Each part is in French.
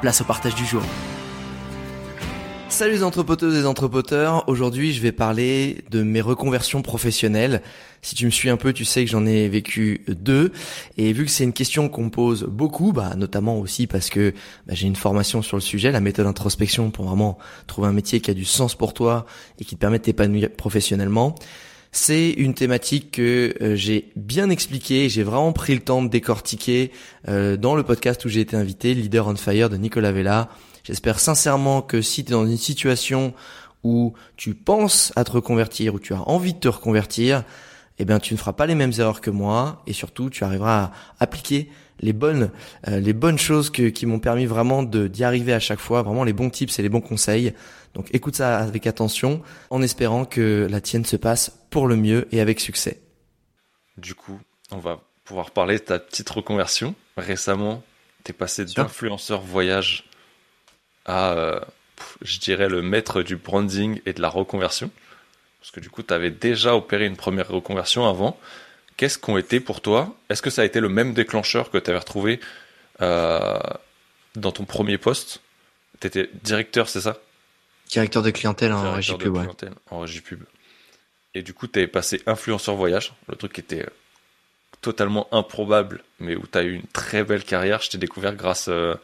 place au partage du jour. Salut les entrepoteuses et entrepoteurs, aujourd'hui je vais parler de mes reconversions professionnelles. Si tu me suis un peu, tu sais que j'en ai vécu deux. Et vu que c'est une question qu'on me pose beaucoup, bah, notamment aussi parce que bah, j'ai une formation sur le sujet, la méthode introspection, pour vraiment trouver un métier qui a du sens pour toi et qui te permet de t'épanouir professionnellement. C'est une thématique que euh, j'ai bien expliquée, j'ai vraiment pris le temps de décortiquer euh, dans le podcast où j'ai été invité, Leader on Fire de Nicolas Vella. J'espère sincèrement que si tu es dans une situation où tu penses à te reconvertir, où tu as envie de te reconvertir, eh bien tu ne feras pas les mêmes erreurs que moi et surtout tu arriveras à appliquer les bonnes euh, les bonnes choses qui m'ont permis vraiment d'y arriver à chaque fois, vraiment les bons tips et les bons conseils. Donc écoute ça avec attention en espérant que la tienne se passe pour le mieux et avec succès. Du coup, on va pouvoir parler de ta petite reconversion. Récemment, tu es passé d'influenceur voyage à, euh, je dirais, le maître du branding et de la reconversion. Parce que du coup, tu avais déjà opéré une première reconversion avant. Qu'est-ce qu'ont été pour toi? Est-ce que ça a été le même déclencheur que tu avais retrouvé euh, dans ton premier poste? Tu étais directeur, c'est ça? Directeur de clientèle en régie pub. En régie pub. Et du coup, tu avais passé influenceur voyage, le truc qui était totalement improbable, mais où tu as eu une très belle carrière. Je t'ai découvert grâce, euh,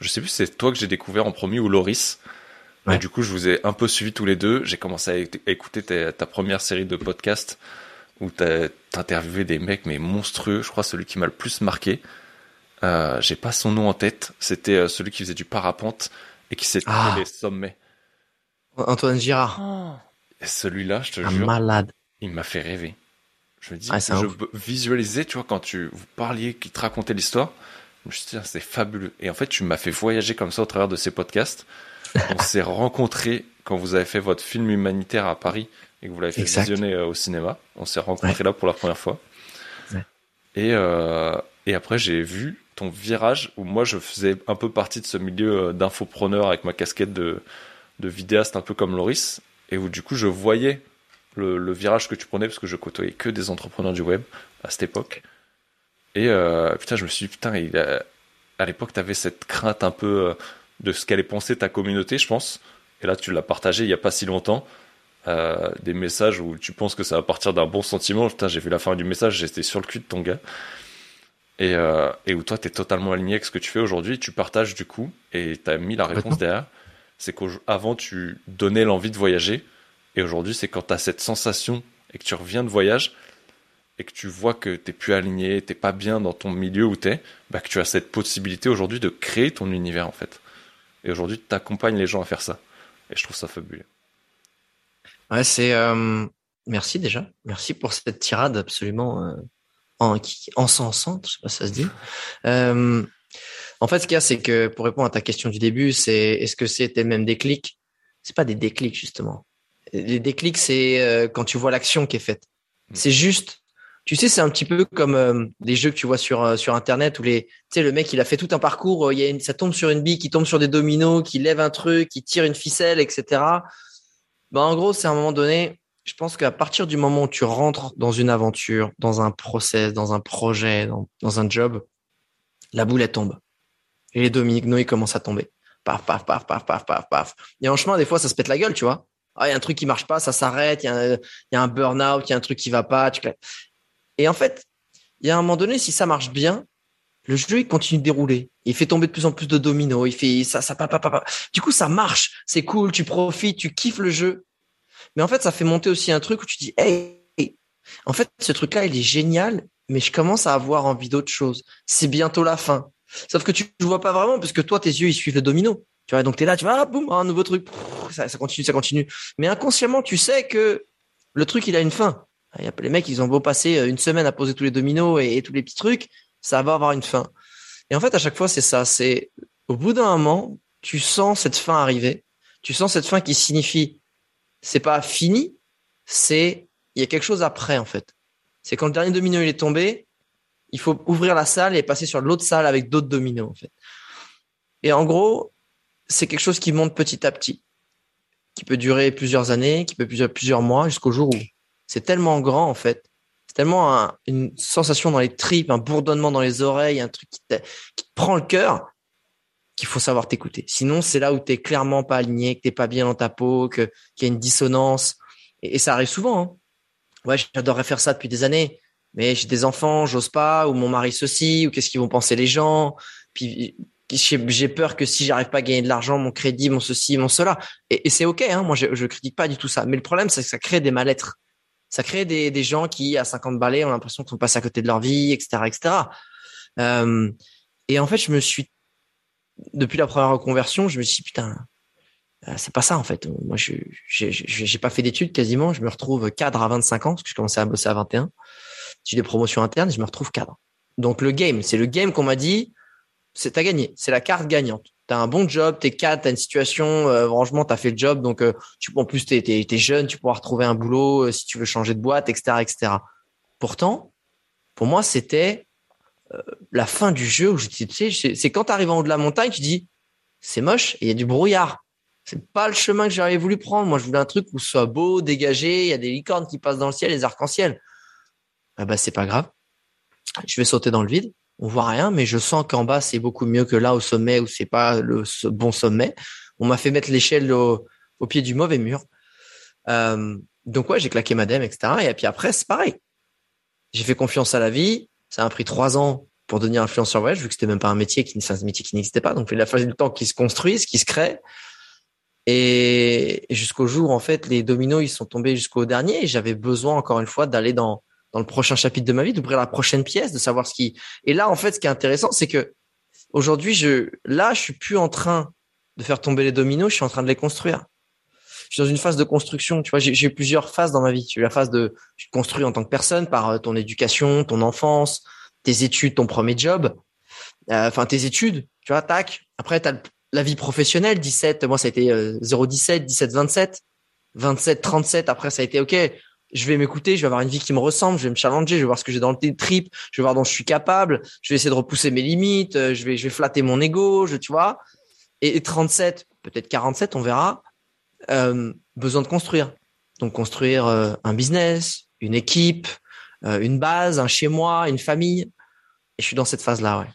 je sais plus, c'est toi que j'ai découvert en premier ou Loris. Et du coup, je vous ai un peu suivi tous les deux. J'ai commencé à écouter ta, première série de podcasts où tu as interviewé des mecs mais monstrueux. Je crois celui qui m'a le plus marqué. Euh, j'ai pas son nom en tête. C'était euh, celui qui faisait du parapente et qui s'est ah. les sommets. Antoine Girard. Oh. Celui-là, je te jure. malade. Il m'a fait rêver. Je me dis, ah, je visualisais, tu vois, quand tu vous parliez, qui te racontait l'histoire. Je me suis dit, c'est fabuleux. Et en fait, tu m'as fait voyager comme ça au travers de ces podcasts. On s'est rencontrés quand vous avez fait votre film humanitaire à Paris et que vous l'avez fait visionner euh, au cinéma. On s'est rencontrés là pour la première fois. Et, euh, et après, j'ai vu ton virage où moi, je faisais un peu partie de ce milieu euh, d'infopreneur avec ma casquette de, de vidéaste un peu comme Loris, et où du coup je voyais le, virage que tu prenais parce que je côtoyais que des entrepreneurs du web à cette époque. Et euh, putain, je me suis dit, putain, il à l'époque, tu avais cette crainte un peu euh, de ce qu'allait penser ta communauté, je pense. Et là, tu l'as partagé il n'y a pas si longtemps. Euh, des messages où tu penses que ça va partir d'un bon sentiment. Putain, j'ai vu la fin du message, j'étais sur le cul de ton gars. Et, et où toi, tu es totalement aligné avec ce que tu fais aujourd'hui. Tu partages du coup et tu as mis la réponse derrière c'est qu'avant tu donnais l'envie de voyager, et aujourd'hui c'est quand tu as cette sensation et que tu reviens de voyage, et que tu vois que t'es plus aligné, t'es pas bien dans ton milieu où t'es, bah que tu as cette possibilité aujourd'hui de créer ton univers en fait. Et aujourd'hui, tu accompagnes les gens à faire ça. Et je trouve ça fabuleux. Ouais, c'est euh, merci déjà, merci pour cette tirade absolument euh, en, encensante, je sais pas si ça se dit. Euh, en fait, ce qu'il y a, c'est que pour répondre à ta question du début, c'est est-ce que c'était même déclic? C'est pas des déclics justement. Les déclics, c'est euh, quand tu vois l'action qui est faite. Mm. C'est juste. Tu sais, c'est un petit peu comme euh, les jeux que tu vois sur euh, sur internet où les, tu sais, le mec il a fait tout un parcours, il y a une, ça tombe sur une bille, qui tombe sur des dominos, qui lève un truc, qui tire une ficelle, etc. Ben en gros, c'est à un moment donné, je pense qu'à partir du moment où tu rentres dans une aventure, dans un process, dans un projet, dans, dans un job, la boule elle tombe. Et les dominos, ils commencent à tomber. Paf, paf, paf, paf, paf, paf, paf. Et en chemin, des fois, ça se pète la gueule, tu vois. Ah, il y a un truc qui marche pas, ça s'arrête, il y, a, un burn-out, il y a un truc qui va pas. Tu... Et en fait, il y a un moment donné, si ça marche bien, le jeu il continue de dérouler. Il fait tomber de plus en plus de dominos. Il fait ça, ça, papa, papa. Du coup, ça marche. C'est cool. Tu profites, tu kiffes le jeu. Mais en fait, ça fait monter aussi un truc où tu dis, hey, en fait, ce truc-là, il est génial, mais je commence à avoir envie d'autre chose. C'est bientôt la fin. Sauf que tu ne vois pas vraiment parce que toi, tes yeux, ils suivent le domino. Tu vois, donc t'es là, tu vois, ah, boum, un nouveau truc. Ça, continue, ça continue. Mais inconsciemment, tu sais que le truc, il a une fin. Les mecs, ils ont beau passer une semaine à poser tous les dominos et, et tous les petits trucs, ça va avoir une fin. Et en fait, à chaque fois, c'est ça. C'est au bout d'un moment, tu sens cette fin arriver. Tu sens cette fin qui signifie, c'est pas fini, c'est il y a quelque chose après en fait. C'est quand le dernier domino il est tombé, il faut ouvrir la salle et passer sur l'autre salle avec d'autres dominos en fait. Et en gros, c'est quelque chose qui monte petit à petit, qui peut durer plusieurs années, qui peut durer plusieurs mois jusqu'au jour où c'est tellement grand en fait c'est tellement une sensation dans les tripes, un bourdonnement dans les oreilles, un truc qui te, prend le cœur qu'il faut savoir t'écouter. Sinon, c'est là où t'es clairement pas aligné, que t'es pas bien dans ta peau, que qu'il y a une dissonance. Et, ça arrive souvent. Hein. Ouais, j'adorerais faire ça depuis des années, mais j'ai des enfants, j'ose pas, ou mon mari ceci, ou qu'est-ce qu'ils vont penser les gens. Puis j'ai peur que si j'arrive pas à gagner de l'argent, mon crédit, mon ceci, mon cela. Et, c'est ok, hein, moi je, je critique pas du tout ça. Mais le problème, c'est que ça crée des mal-être ça crée des, gens qui, à 50 balais, ont l'impression qu'ils sont passés à côté de leur vie, etc., etc. Euh, et en fait, je me suis, depuis la première reconversion, je me suis dit, putain, euh, c'est pas ça en fait. Moi, je j'ai pas fait d'études quasiment. Je me retrouve cadre à 25 ans parce que je commençais à bosser à 21. J'ai des promotions internes, je me retrouve cadre. Donc le game, c'est le game qu'on m'a dit, c'est t'as gagné, c'est la carte gagnante tu as un bon job, t'es cadre, t'as une situation, euh, franchement, tu as fait le job, donc euh, tu, en plus, tu es, jeune, tu pourras retrouver un boulot euh, si tu veux changer de boîte, etc. etc. Pourtant, pour moi, c'était euh, la fin du jeu où je tu sais, c'est quand tu arrives en haut de la montagne, tu dis, c'est moche il y a du brouillard. C'est pas le chemin que j'aurais voulu prendre. Moi, je voulais un truc où ce soit beau, dégagé, il y a des licornes qui passent dans le ciel, les arcs-en-ciel. Ah bah, c'est pas grave. Je vais sauter dans le vide on voit rien, mais je sens qu'en bas c'est beaucoup mieux que là au sommet où c'est pas le bon sommet. On m'a fait mettre l'échelle au, pied du mauvais mur. Euh, donc ouais, j'ai claqué madame, etc. Et puis après, c'est pareil. J'ai fait confiance à la vie. Ça a pris trois ans pour devenir influenceur web, vu que c'était même pas un métier qui, un métier qui n'existait pas. Donc il a fallu du temps qu'il se construise, qu'il se crée. Et jusqu'au jour, en fait, les dominos, ils sont tombés jusqu'au dernier. J'avais besoin, encore une fois, d'aller dans dans le prochain chapitre de ma vie, d'ouvrir la prochaine pièce, de savoir ce qui. Et là, en fait, ce qui est intéressant, c'est que aujourd'hui, je, là, je suis plus en train de faire tomber les dominos, je suis en train de les construire. Je suis dans une phase de construction. Tu vois, j'ai eu plusieurs phases dans ma vie. J'ai la phase de je construis en tant que personne par euh, ton éducation, ton enfance, tes études, ton premier job, euh, enfin tes études. Tu vois, tac. Après, t'as la vie professionnelle, 17. Moi, ça a été 0,17, 17, 27, 27, 37. Après, ça a été OK je vais m'écouter, je vais avoir une vie qui me ressemble, je vais me challenger, je vais voir ce que j'ai dans le trip, je vais voir dont je suis capable, je vais essayer de repousser mes limites, euh, je vais, je vais flatter mon ego, je, tu vois. Et, 37, peut-être 47, on verra. Euh, besoin de construire. Donc construire euh, un business, une équipe, une base, un chez moi, une famille. Et je suis dans cette phase-là, ouais.